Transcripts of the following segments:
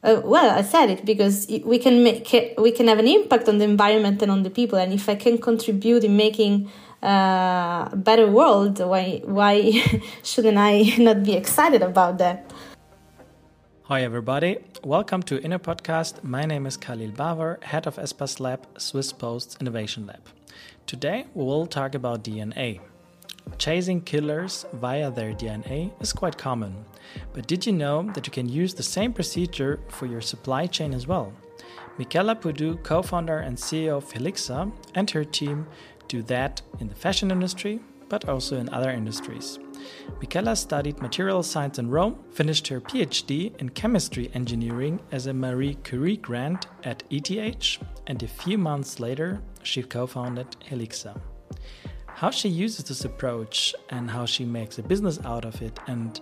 Uh, well, I said it because we can make we can have an impact on the environment and on the people, and if I can contribute in making uh, a better world, why why shouldn't I not be excited about that? Hi everybody, welcome to Inner Podcast. My name is Khalil Bavar, head of Espas Lab, Swiss Post's Innovation Lab. Today we will talk about DNA. Chasing killers via their DNA is quite common. But did you know that you can use the same procedure for your supply chain as well? Michela Puddu, co founder and CEO of Haelixa, and her team do that in the fashion industry, but also in other industries. Michela studied material science in Rome, finished her PhD in chemistry engineering as a Marie Curie grant at ETH, and a few months later, she co founded Haelixa. How she uses this approach and how she makes a business out of it and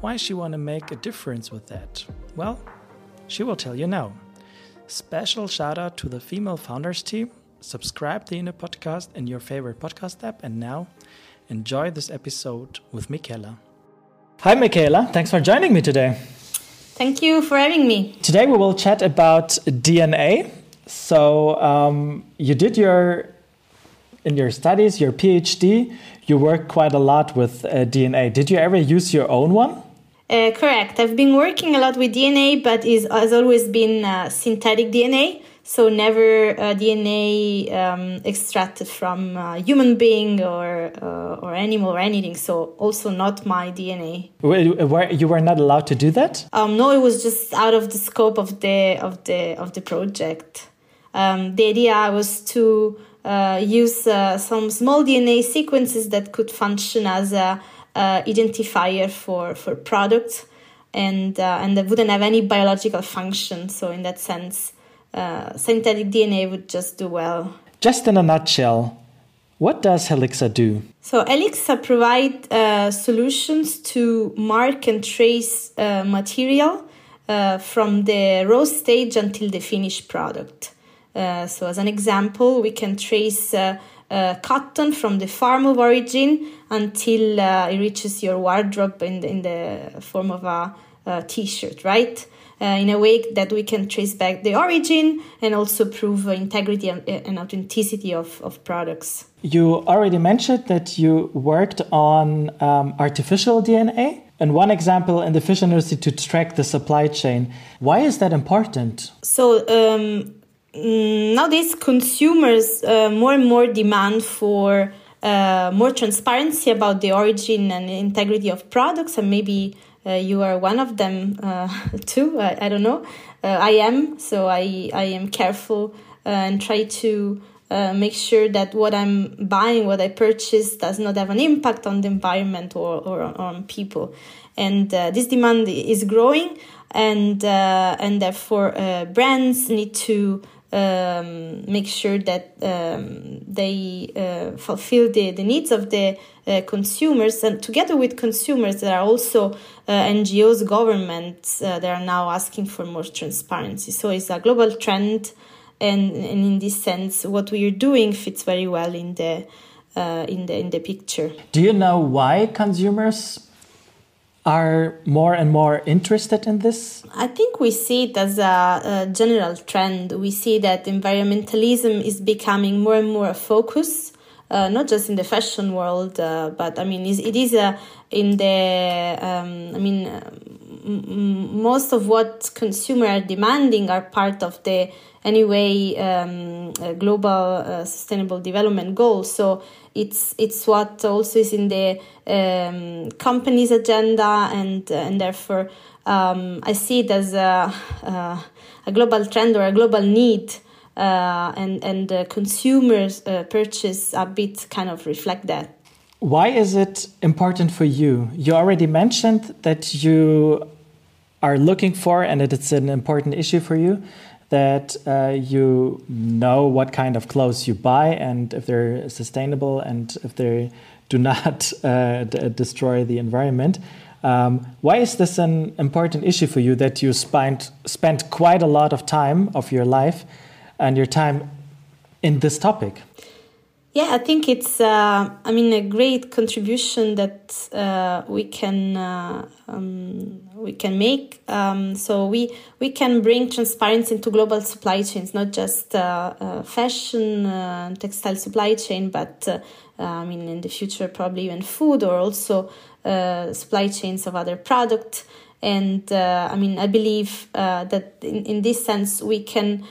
why she want to make a difference with that? Well, she will tell you now. Special shout out to the female founders team. Subscribe to the Inner Podcast in your favorite podcast app, and now enjoy this episode with Michela. Hi, Michela. Thanks for joining me today. Thank you for having me. Today we will chat about DNA. So um, you did your in your studies, your PhD, you work quite a lot with uh, DNA. Did you ever use your own one? Uh, correct. I've been working a lot with DNA, but it has always been uh, synthetic DNA. So never uh, DNA um, extracted from a human being or uh, or animal or anything. So also not my DNA. Were, you were not allowed to do that? Um, no, it was just out of the scope of the of the of the project. Um, the idea was to uh, use uh, some small DNA sequences that could function as a uh, identifier for for products, and uh, and that wouldn't have any biological function. So in that sense, uh, synthetic DNA would just do well. Just in a nutshell, what does Haelixa do? So Haelixa provide uh, solutions to mark and trace material from the raw stage until the finished product. Uh, so, as an example, we can trace uh, uh, cotton from the farm of origin until uh, it reaches your wardrobe in the, in the form of a, a t-shirt, right? Uh, in a way that we can trace back the origin and also prove integrity and, and, authenticity of, of products. You already mentioned that you worked on um, artificial DNA. And one example in the fish industry to track the supply chain. Why is that important? So, um, nowadays consumers uh, more and more demand for uh, more transparency about the origin and integrity of products and maybe uh, you are one of them uh, too I, I, don't know. Uh, i am so i, I am careful uh, and try to make sure that what i'm buying what i purchase does not have an impact on the environment or, or on people. And this demand is growing and and therefore brands need to um, make sure that um, they uh, fulfill the, the needs of the uh, consumers and together with consumers there are also uh, ngos governments uh, that are now asking for more transparency. So it's a global trend and, and in this sense what we are doing fits very well in the uh, in the in the picture. Do you know why consumers are more and more interested in this? I think we see it as a, a, general trend. We see that environmentalism is becoming more and more a focus, uh, not just in the fashion world, uh, but I mean, it is a, in the, um, I mean, most of what consumers are demanding are part of the anyway um, global uh, sustainable development goals. So it's it's what also is in the um, company's agenda, and and therefore um, I see it as a, uh, a global trend or a global need. Uh, and and uh, consumers uh, purchase a bit kind of reflect that. Why is it important for you? You already mentioned that you are looking for, and that it's an important issue for you, that uh, you know what kind of clothes you buy and if they're sustainable and if they do not uh, destroy the environment. Um, why is this an important issue for you that you spent spent quite a lot of time of your life and your time in this topic? Yeah, I think it's, uh, I mean, a great contribution that uh, we can uh, um, we can make. Um, so we we can bring transparency into global supply chains, not just uh, uh, fashion, uh, textile supply chain, but I mean, in the future, probably even food or also supply chains of other products. And I mean, I believe that in, in this sense we can.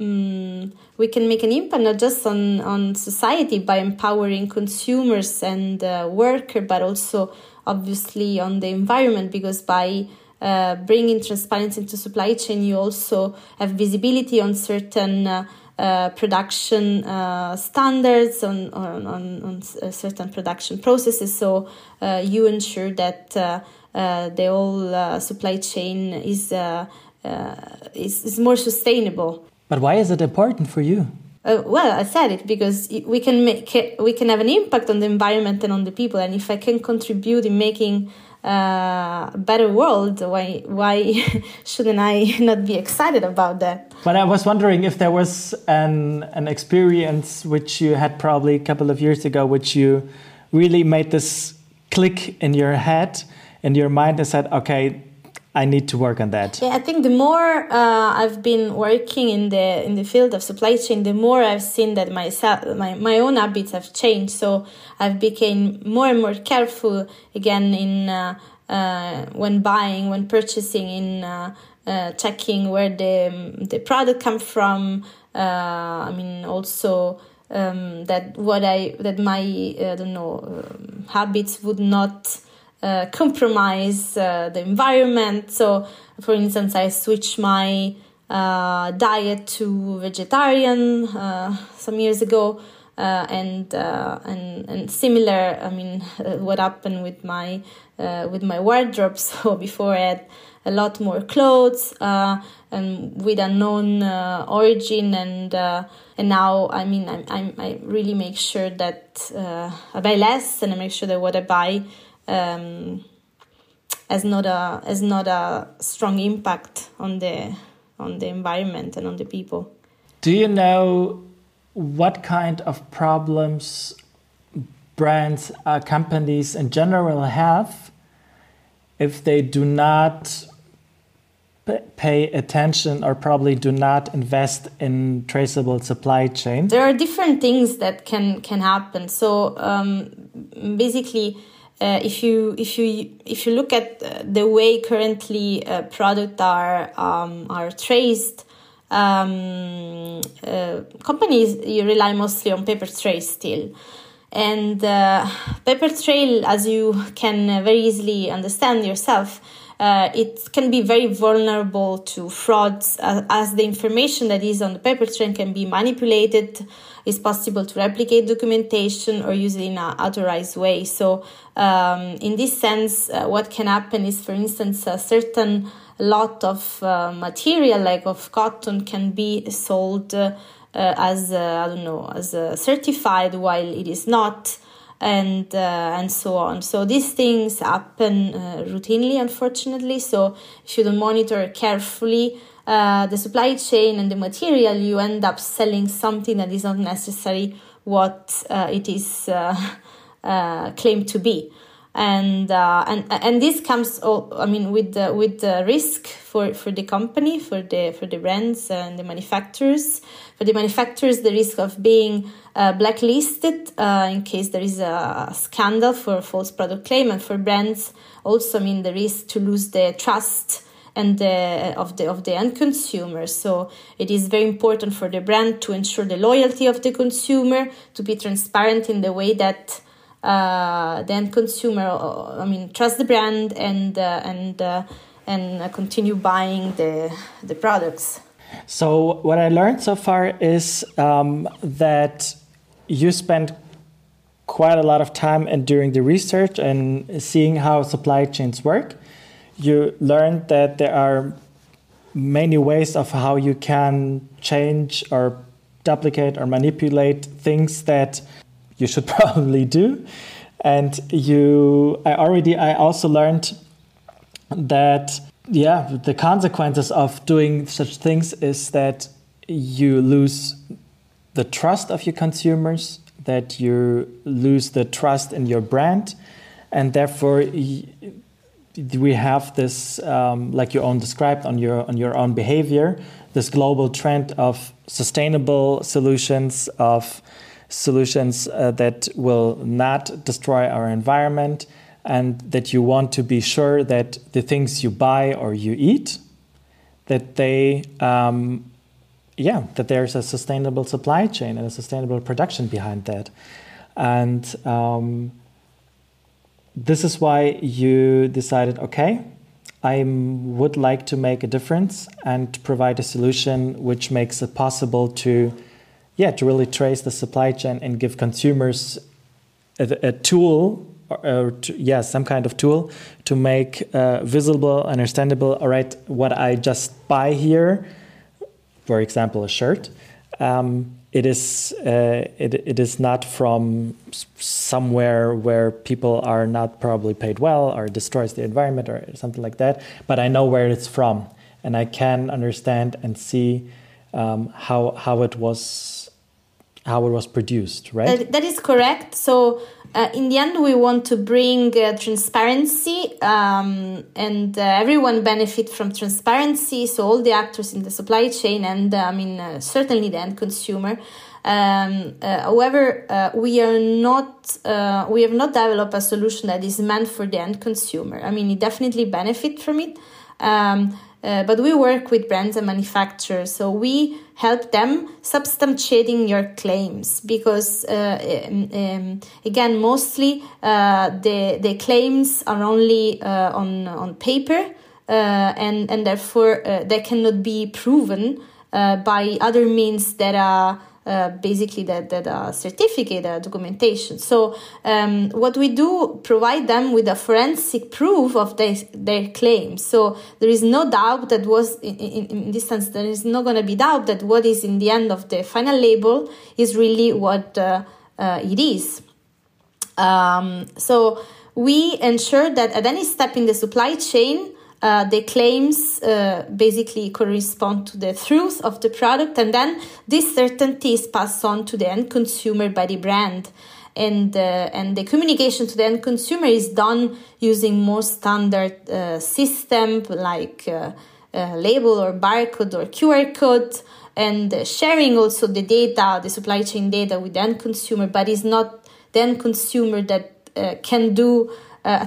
Um, we can make an impact not just on, on society by empowering consumers and uh, worker, but also obviously on the environment because by uh, bringing transparency into supply chain, you also have visibility on certain uh, uh, production uh, standards, on, on, on, on, certain production processes. So uh, you ensure that the whole supply chain is, is, is more sustainable. But why is it important for you? Uh, well, I said it because we can make we can have an impact on the environment and on the people, and if I can contribute in making uh, a better world, why why shouldn't I not be excited about that? But I was wondering if there was an an experience which you had probably a couple of years ago, which you really made this click in your head, in your mind, and said, "Okay, I need to work on that. Yeah, I think the more uh, I've been working in the in the field of supply chain, the more I've seen that myself my, my own habits have changed. So I've become more and more careful again in uh, uh, when buying, when purchasing, in uh, uh, checking where the the product come from. Uh, I mean also. Um, that what I that my I don't know um, habits would not uh, compromise uh, the environment. So, for instance, I switched my uh, diet to vegetarian uh, some years ago, uh, and and and similar. I mean, what happened with my with my wardrobe? So before I had a lot more clothes and with unknown origin and and now I mean I, I, I really make sure that uh, I buy less and I make sure that what I buy um, has not a has not a strong impact on the on the environment and on the people. Do you know what kind of problems brands, uh, companies in general have if they do not pay attention or probably do not invest in traceable supply chain? There are different things that can can happen. So um, basically uh, if you if you if you look at the way currently uh, products are um, are traced, um, uh, companies you rely mostly on paper trace still, and uh, paper trail, as you can very easily understand yourself, uh, it can be very vulnerable to frauds uh, as the information that is on the paper trail can be manipulated it's possible to replicate documentation or use it in an authorized way so um, in this sense uh, what can happen is for instance a certain lot of uh, material like of cotton can be sold uh, as i don't know as certified while it is not and uh, and so on. So these things happen uh, routinely, unfortunately. So if you don't monitor carefully uh, the supply chain and the material, you end up selling something that is not necessarily what uh, it is uh, uh, claimed to be. And and and this comes all, I mean with the with the risk for for the company for the for the brands and the manufacturers. For the manufacturers the risk of being blacklisted in case there is a scandal for false product claim. And for brands also I mean the risk to lose the trust and the, of the of the end consumer. So it is very important for the brand to ensure the loyalty of the consumer, to be transparent in the way that uh, the end consumer, uh, I mean, trust the brand and uh, and uh, and continue buying the the products. So what I learned so far is um, that you spend quite a lot of time and during the research and seeing how supply chains work. You learned that there are many ways of how you can change or duplicate or manipulate things that you should probably do. And you, I already, I also learned that, yeah, the consequences of doing such things is that you lose the trust of your consumers, that you lose the trust in your brand, and therefore we have this, um, like you own described on your on your own behavior, this global trend of sustainable solutions, of solutions uh, that will not destroy our environment, and that you want to be sure that the things you buy or you eat, that they um, yeah, that there's a sustainable supply chain and a sustainable production behind that. And um, this is why you decided, okay, I would like to make a difference and provide a solution which makes it possible to, yeah, to really trace the supply chain and give consumers a, a tool or, or to, yeah, some kind of tool to make uh, visible, understandable. All right, what I just buy here for example, a shirt, um, it is uh, it, it is not from somewhere where people are not probably paid well or destroys the environment or something like that. But I know where it's from, and I can understand and see um, how how it was how it was produced. Right. that, that is correct. So uh, in the end, we want to bring uh, transparency, um, and uh, everyone benefit from transparency. So all the actors in the supply chain, and uh, I mean uh, certainly the end consumer. Um, uh, however, we are not we have not developed a solution that is meant for the end consumer. I mean, it definitely benefit from it. Um, uh, but we work with brands and manufacturers, so we help them substantiating your claims because, uh, um, um, again, mostly uh, the the claims are only uh, on on paper, uh, and and therefore they cannot be proven by other means that are uh, basically that that uh, certificate uh, documentation. So um, what we do provide them with a forensic proof of their, their claims. So there is no doubt that was in, in, in this sense there is not going to be doubt that what is in the end of the final label is really what uh, uh, it is. Um, so we ensure that at any step in the supply chain uh, the claims uh, basically correspond to the truth of the product, and then this certainty is passed on to the end consumer by the brand. And, uh, and the communication to the end consumer is done using more standard uh, system like uh, label or barcode or QR code and sharing also the data, the supply chain data with the end consumer, but it's not the end consumer that uh, can do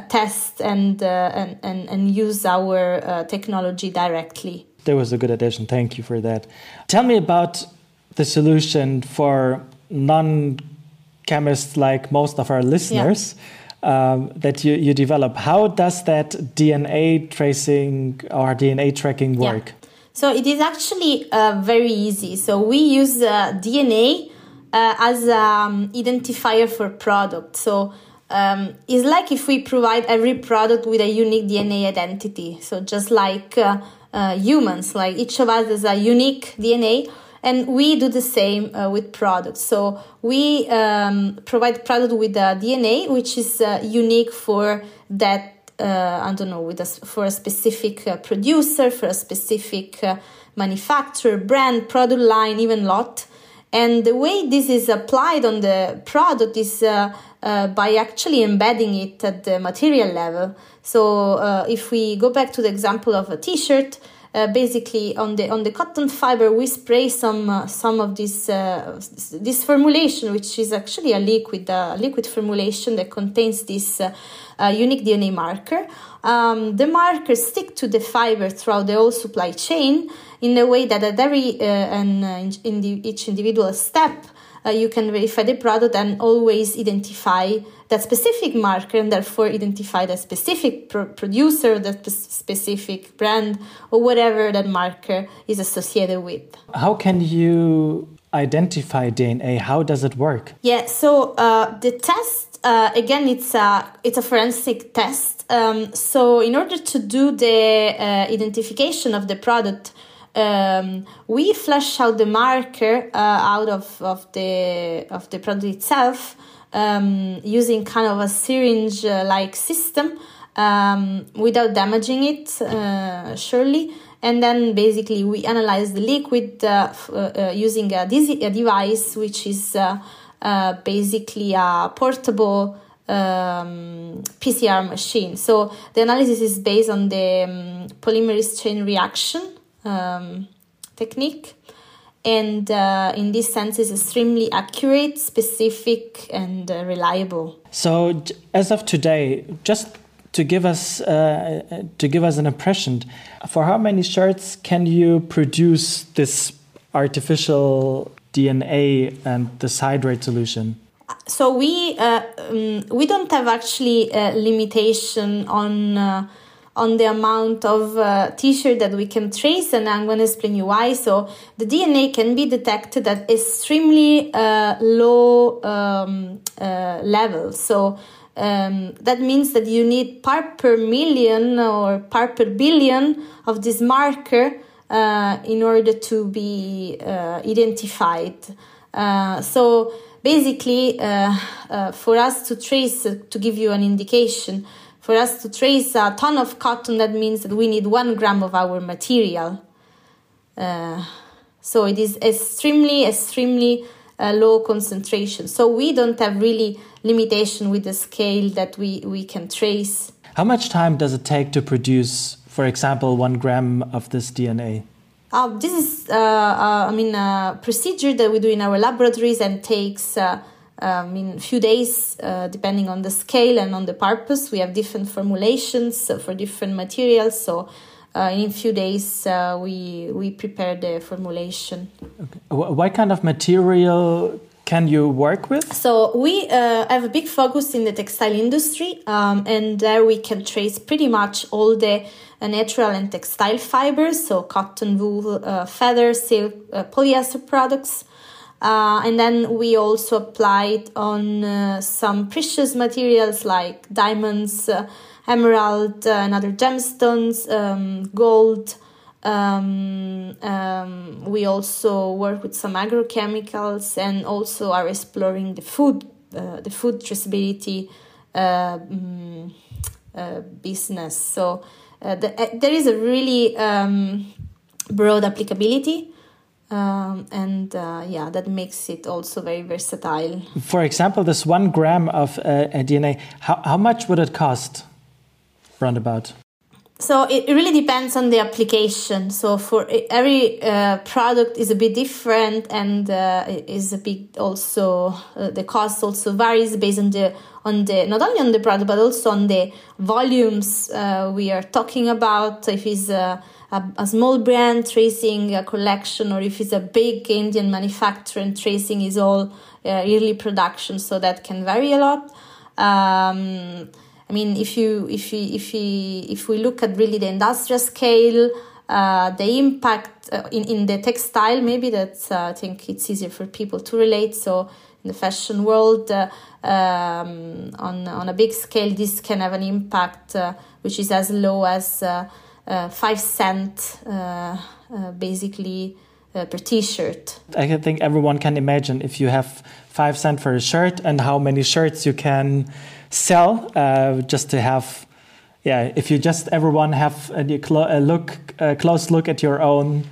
test and, uh, and, and, and use our uh, technology directly. That was a good addition. Thank you for that. Tell me about the solution for non chemists like most of our listeners. Yeah. Um, that you, you develop. How does that DNA tracing or DNA tracking work? Yeah. So it is actually uh, very easy. So we use uh, DNA uh, as an um, identifier for product. So um, it's like if we provide every product with a unique DNA identity. So just like uh, uh, humans, like each of us has a unique DNA, and we do the same uh, with products. So we um, provide product with a DNA which is uh, unique for that. Uh, I don't know, with a, for a specific uh, producer, for a specific manufacturer, brand, product line, even lot. And the way this is applied on the product is uh, uh, by actually embedding it at the material level. So uh, if we go back to the example of a t-shirt, uh, basically on the on the cotton fiber we spray some uh, some of this uh, this formulation which is actually a liquid a liquid formulation that contains this uh, uh, unique DNA marker. Um, the markers stick to the fiber throughout the whole supply chain in a way that at every uh, and in the, each individual step uh, you can verify the product and always identify that specific marker and therefore identify that specific pro- producer, that specific brand, or whatever that marker is associated with. How can you identify DNA? How does it work? Yeah, so uh, the test uh, again, it's a it's a forensic test. Um, so in order to do the uh, identification of the product um, we flush out the marker uh, out of, of the of the product itself um, using kind of a syringe like system um, without damaging it uh, surely and then basically we analyze the liquid uh, uh, using a, a, device which is basically a portable um, PCR machine. So the analysis is based on the um, polymerase chain reaction um, technique, and uh, in this sense is extremely accurate, specific, and uh, reliable. So as of today, just to give us uh, to give us an impression, for how many shirts can you produce this artificial DNA and this hydrate solution? so we uh, um, we don't have actually a limitation on uh, on the amount of uh, t-shirt that we can trace and i'm going to explain you why. So the dna can be detected at extremely uh, low um, uh, level. So um, that means that you need part per million or part per billion of this marker uh, in order to be identified. So basically uh, uh, for us to trace uh, to give you an indication for us to trace a ton of cotton that means that we need one gram of our material. Uh, so it is extremely extremely uh, low concentration. So we don't have really limitation with the scale that we, we can trace. How much time does it take to produce for example one gram of this dna uh, this is, uh, uh, I mean, a procedure that we do in our laboratories and takes, uh, I mean, a few days, uh, depending on the scale and on the purpose. We have different formulations for different materials, so uh, in a few days we we prepare the formulation. Okay. What kind of material can you work with? So we uh, have a big focus in the textile industry, um, and there we can trace pretty much all the uh, natural and textile fibers, so cotton, wool, uh, feather, silk, uh, polyester products. Uh, and then we also applied on uh, some precious materials like diamonds, emerald, and other gemstones, um, gold. Um, um, we also work with some agrochemicals and also are exploring the food, uh, the food traceability uh, uh, business. So uh, the, uh, there is a really um, broad applicability. Um, and uh, yeah, that makes it also very versatile. For example, this one gram of DNA, how, how much would it cost, roundabout? So it really depends on the application. So for every uh, product is a bit different, and uh, is a bit also uh, the cost also varies based on the on the not only on the product but also on the volumes uh, we are talking about. If it's a, a, a, small brand tracing a collection, or if it's a big Indian manufacturer and tracing is all uh, yearly production, so that can vary a lot. Um, I mean, if you if you if you if we look at really the industrial scale, uh, the impact uh, in in the textile, maybe that's uh, I think it's easier for people to relate. So in the fashion world, uh, um, on on a big scale, this can have an impact uh, which is as low as uh, five cent, basically. per t-shirt. I think everyone can imagine if you have five cent for a shirt and how many shirts you can sell uh, just to have yeah if you just everyone have a, a look a close look at your own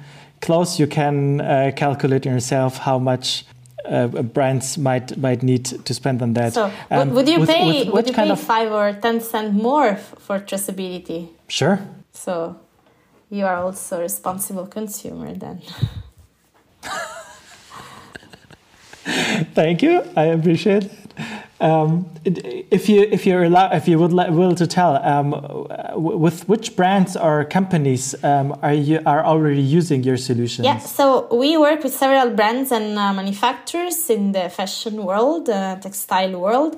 clothes you can uh, calculate yourself how much uh, brands might might need to spend on that. So, um, would you with, pay with, would you pay five or ten cent more for traceability? Sure. So, you are also a responsible consumer then. Thank you. I appreciate. Um, if you if you're allowed, if you would like will to tell, um, with which brands or companies um, are you are already using your solutions? Yeah, so we work with several brands and uh, manufacturers in the fashion world, uh, textile world.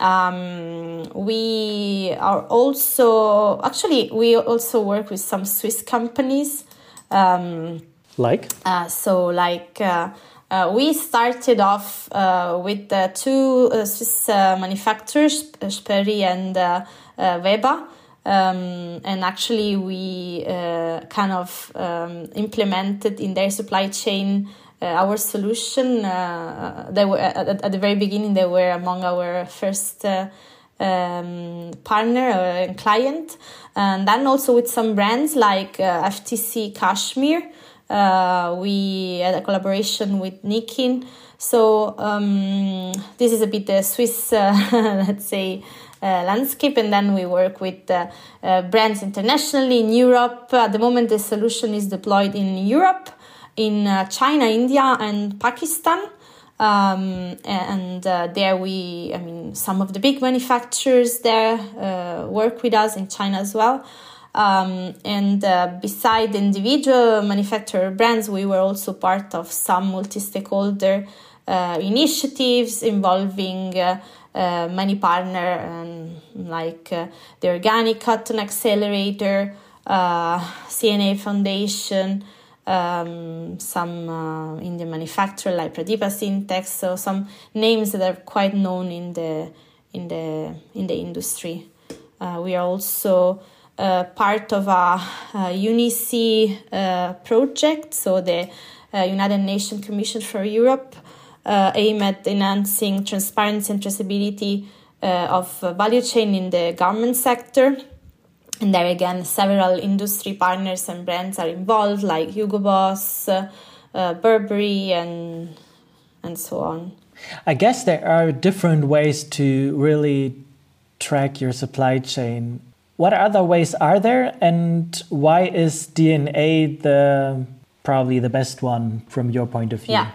Um, we are also actually we also work with some Swiss companies. Um, like uh, so like. Uh, we started off uh, with the two uh, Swiss uh, manufacturers, Spoerry and uh, Weber. Um, and actually, we kind of um, implemented in their supply chain our solution. they were at, at, the very beginning; they were among our first um, partner and client, and then also with some brands like uh, FTC Cashmere. Uh, we had a collaboration with Nikin. So um, this is a bit the Swiss, uh, let's say, uh, landscape, and then we work with uh, uh, brands internationally in Europe. At the moment, the solution is deployed in Europe, in China, India, and Pakistan. Um, and uh, there we, I mean, some of the big manufacturers there uh, work with us in China as well. Um, and uh, beside individual manufacturer brands, we were also part of some multi-stakeholder uh, initiatives involving uh, uh, many partners um, like the Organic Cotton Accelerator, C&A Foundation, um, some uh, Indian manufacturer like Pratibha Syntex, so some names that are quite known in the in the in the industry. Uh, we are also uh, part of a, a UNECE uh, project, so the uh, United Nations Commission for Europe, uh, aim at enhancing transparency and traceability of value chain in the garment sector. And there again several industry partners and brands are involved like hugo boss uh, uh, burberry and and so on. I guess there are different ways to really track your supply chain what other ways are there and why is dna the probably the best one from your point of view yeah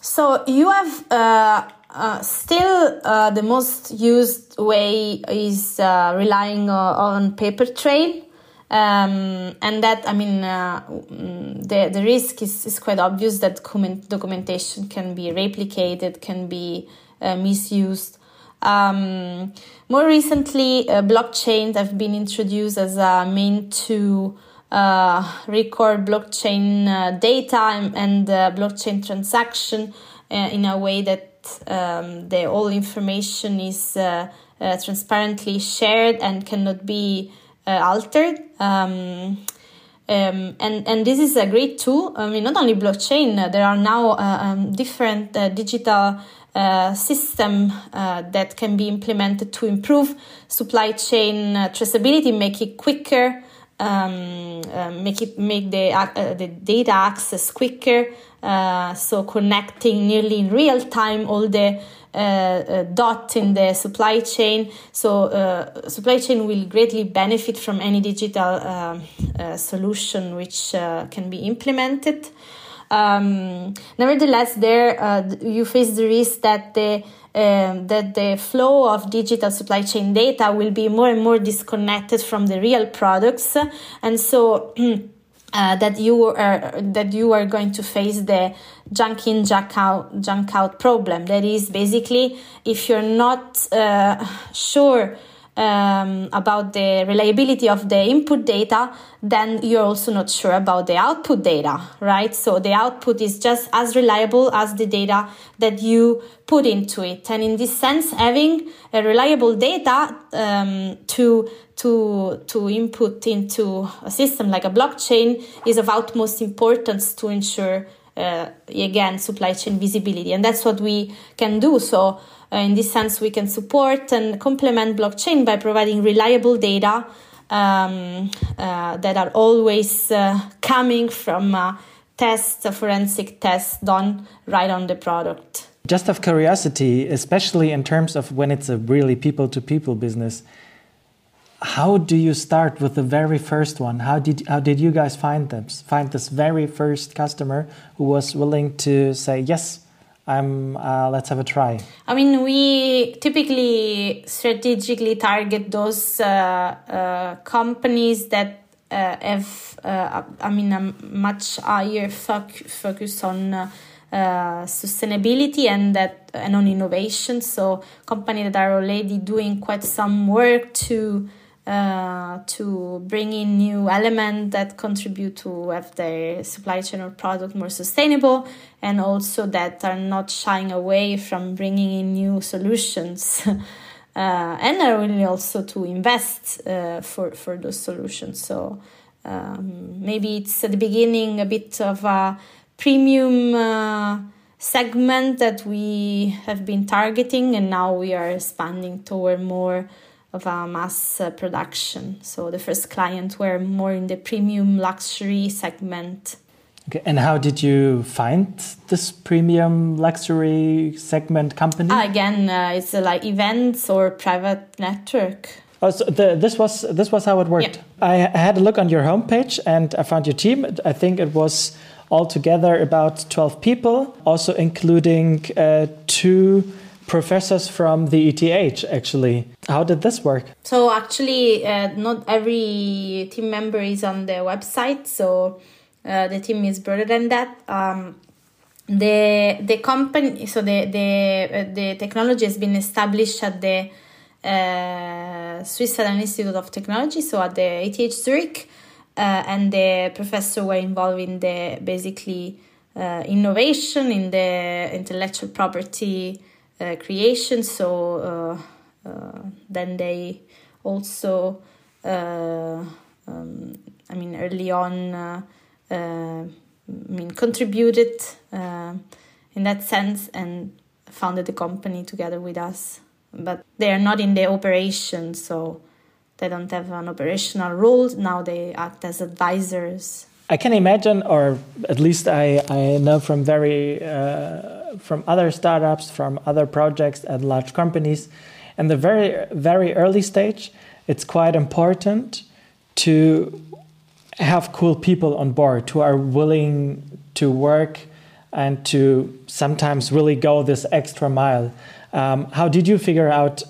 so you have uh, uh, still, uh, the most used way is uh, relying on paper trail. Um, and that, I mean, uh, mm, the, the risk is, is quite obvious that documentation can be replicated, can be uh, misused. Um, more recently, blockchains have been introduced as a mean to record blockchain data and, and blockchain transaction in a way that um, the all information is uh, uh, transparently shared and cannot be uh, altered. Um, um, and and this is a great tool. I mean, not only blockchain. there are now um, different digital uh, system uh, that can be implemented to improve supply chain uh, traceability, make it quicker, um, make it make the the data access quicker, uh, so connecting nearly in real time all the uh, uh, dot in the supply chain. So uh, supply chain will greatly benefit from any digital um, uh, solution which uh, can be implemented. Um, nevertheless, there you face the risk that the um, that the flow of digital supply chain data will be more and more disconnected from the real products, and so. uh, that you are that you are going to face the junk in junk out junk out problem that is basically if you're not uh, sure um, about the reliability of the input data, then you're also not sure about the output data, right? So the output is just as reliable as the data that you put into it. And in this sense, having a reliable data um, to to to input into a system like a blockchain is of utmost importance to ensure uh, again supply chain visibility, and that's what we can do. So in this sense, we can support and complement blockchain by providing reliable data um, uh, that are always uh, coming from uh, tests, forensic tests done right on the product. Just of curiosity, especially in terms of when it's a really people to people business, how do you start with the very first one? How did how did you guys find them? Find this very first customer who was willing to say yes, I'm uh, let's have a try. I mean, we typically strategically target those uh, uh, companies that uh, have, uh, I mean, a much higher foc- focus on. Uh, sustainability and that and on innovation so companies that are already doing quite some work to uh, to bring in new elements that contribute to have their supply chain or product more sustainable and also that are not shying away from bringing in new solutions. Uh, and are willing also to invest uh, for, for those solutions. So um, maybe it's at the beginning a bit of a premium uh, segment that we have been targeting, and now we are expanding toward more of a mass uh, production. So the first clients were more in the premium luxury segment. Okay, and how did you find this premium luxury segment company? Ah, again, uh, it's uh, like events or private network. Oh, so the, this was this was how it worked. Yeah. I, I had a look on your homepage and I found your team. I think it was altogether about twelve people, also including uh, two professors from the ETH. Actually, how did this work? So actually, uh, not every team member is on the website. So uh, the team is broader than that. Um, the the company, so the the uh, the technology has been established at the uh, Swiss Southern Institute of Technology, so at the ETH Zurich, uh, and the professor were involved in the basically uh, innovation in the intellectual property creation. So Uh, then they also, uh, um, I mean, early on, uh, I mean, contributed in that sense and founded the company together with us but they are not in the operation, so they don't have an operational role. Now they act as advisors. I can imagine, or at least I, I know from very uh, from other startups, from other projects at large companies, in the very very early stage, it's quite important to have cool people on board who are willing to work and to sometimes really go this extra mile. Um, how did you figure out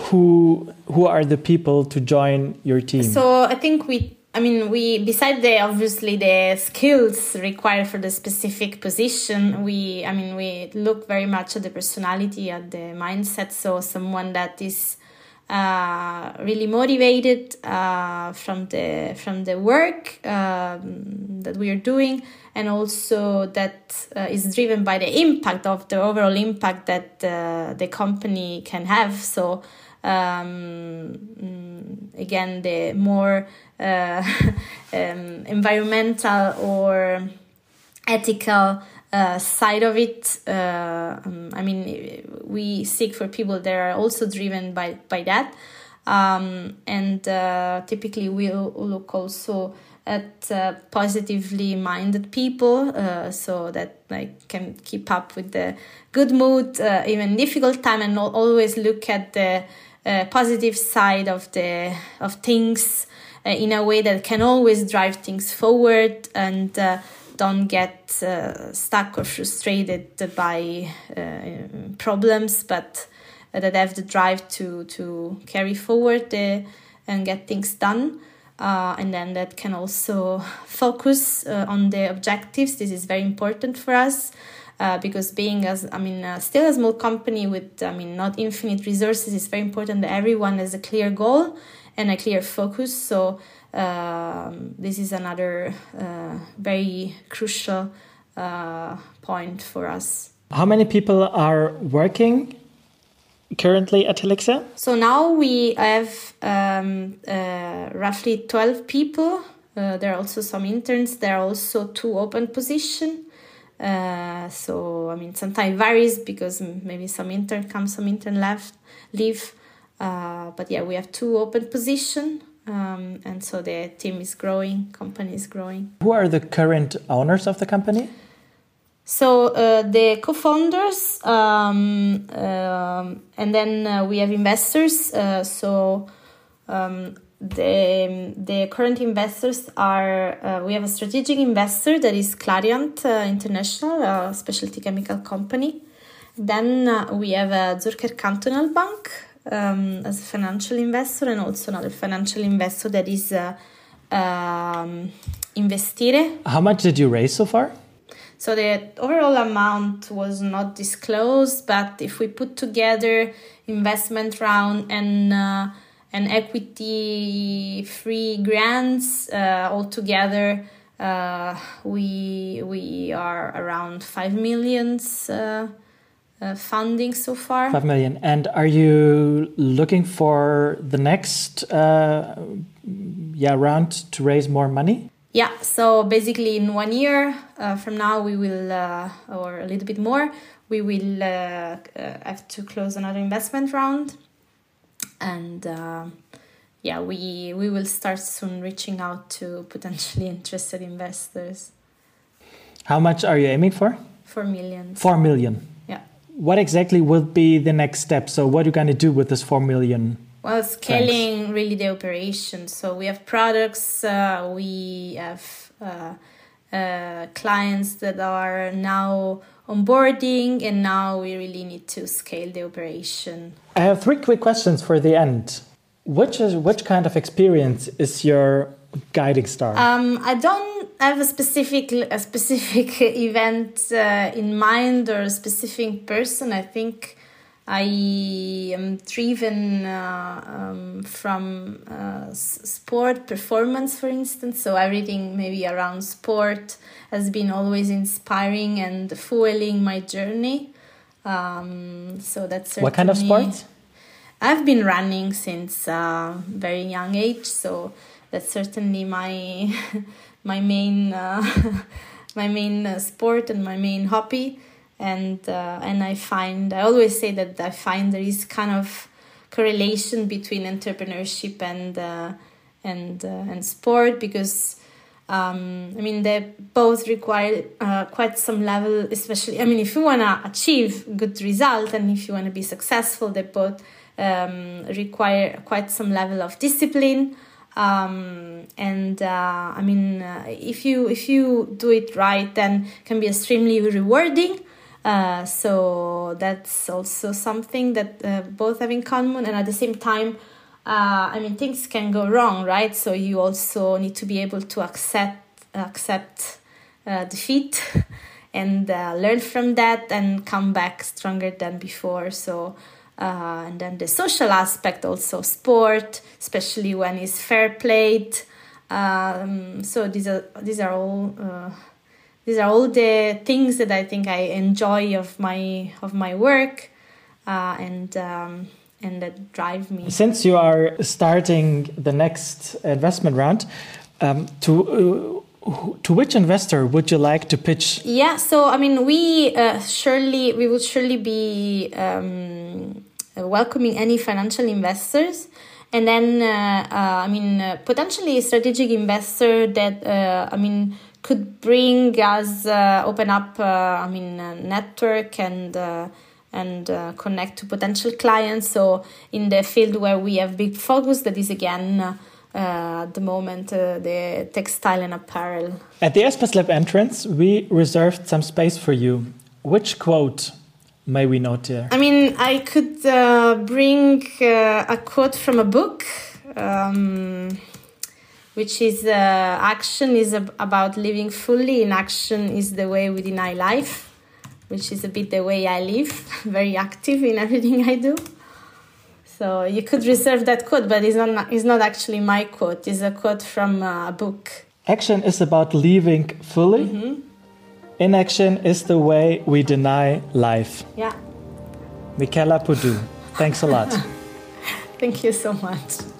who who are the people to join your team? So I think we I mean, we beside the obviously the skills required for the specific position, we I mean we look very much at the personality, at the mindset. So someone that is uh, really motivated uh, from the from the work um, that we are doing, and also that uh, is driven by the impact of the overall impact that uh, the company can have. So um, mm, again, the more uh, um, environmental or ethical uh, side of it. Uh, um, I mean, we seek for people that are also driven by by that, um, and uh, typically we'll look also at uh, positively minded people, uh, so that like can keep up with the good mood even difficult time, and always look at the positive side of the of things in a way that can always drive things forward and don't get uh, stuck or frustrated by uh, problems, but uh, that have the drive to to carry forward the, and get things done. Uh, and then that can also focus uh, on the objectives. This is very important for us. Uh, because being as I mean uh, still a small company with I mean not infinite resources, it's very important that everyone has a clear goal and a clear focus. So um, this is another uh, very crucial uh, point for us. How many people are working currently at Haelixa? So now we have um, uh, roughly 12 people. Uh, there are also some interns. There are also two open positions. Uh, so I mean, sometimes varies because maybe some intern come, some intern left, leave. Uh, but yeah, we have two open positions. Um, and so the team is growing, company is growing. Who are the current owners of the company? So uh, the co-founders, um, um, and then uh, we have investors. Uh, so um, the the current investors are uh, we have a strategic investor that is Clariant International, a specialty chemical company. Then we have a Zürcher Cantonal Bank, um, as a financial investor and also another financial investor that is uh, um, Investiere. How much did you raise so far? So the overall amount was not disclosed, but if we put together investment round and uh, and equity free grants uh, all together, uh, we we are around five millions uh, uh, funding so far. Five million. And are you looking for the next uh, yeah round to raise more money? Yeah, so basically, in one year uh, from now, we will, uh, or a little bit more, we will uh, uh have to close another investment round, and uh, yeah, we we will start soon reaching out to potentially interested investors. How much are you aiming for? Four million. Four million. What exactly will be the next step? So, what are you going to do with this four million? Well, scaling Thanks. really the operation. So we have products, uh, we have uh, uh, clients that are now onboarding, and now we really need to scale the operation. I have three quick questions for the end. Which is which kind of experience is your guiding star? Um, I don't have a specific a specific event uh, in mind or a specific person. I think I am driven uh, um, from uh, sport performance, for instance. So everything maybe around sport has been always inspiring and fueling my journey. Um, so that's what kind of sport? I've been running since a uh, very young age, so that's certainly my my main uh, my main uh, sport and my main hobby. And uh, and I find I always say that I find there is kind of correlation between entrepreneurship and and and sport because um, I mean they both require uh, quite some level especially I mean if you want to achieve good result and if you want to be successful they both um, require quite some level of discipline um, and uh, I mean uh, if you if you do it right then can be extremely rewarding uh, so that's also something that uh, both have in common, and at the same time, uh, I mean, things can go wrong, right? So you also need to be able to accept accept uh, defeat and learn from that and come back stronger than before. So. And then the social aspect, also sport, especially when it's fair played. Um, so these are these are all these are all the things that I think I enjoy of my of my work, uh, and um, and that drive me. Since you are starting the next investment round, um, to. Uh, to which investor would you like to pitch? Yeah, so I mean, we uh, surely we would surely be um, welcoming any financial investors, and then uh, uh, I mean, uh, potentially a strategic investor that I mean could bring us uh, open up uh, i mean network and uh, and uh, connect to potential clients. So in the field where we have big focus that is again uh, at the moment the textile and apparel. At the Espas Lab entrance we reserved some space for you. Which quote may we not? here i mean i could bring a quote from a book um, which is uh, action is ab- about living fully inaction is the way we deny life which is a bit the way i live very active in everything i do so you could reserve that quote but it's not, it's not actually my quote it's a quote from uh, a book action is about living fully mm-hmm. Inaction is the way we deny life. Yeah. Michela Puddu, thanks a lot. Thank you so much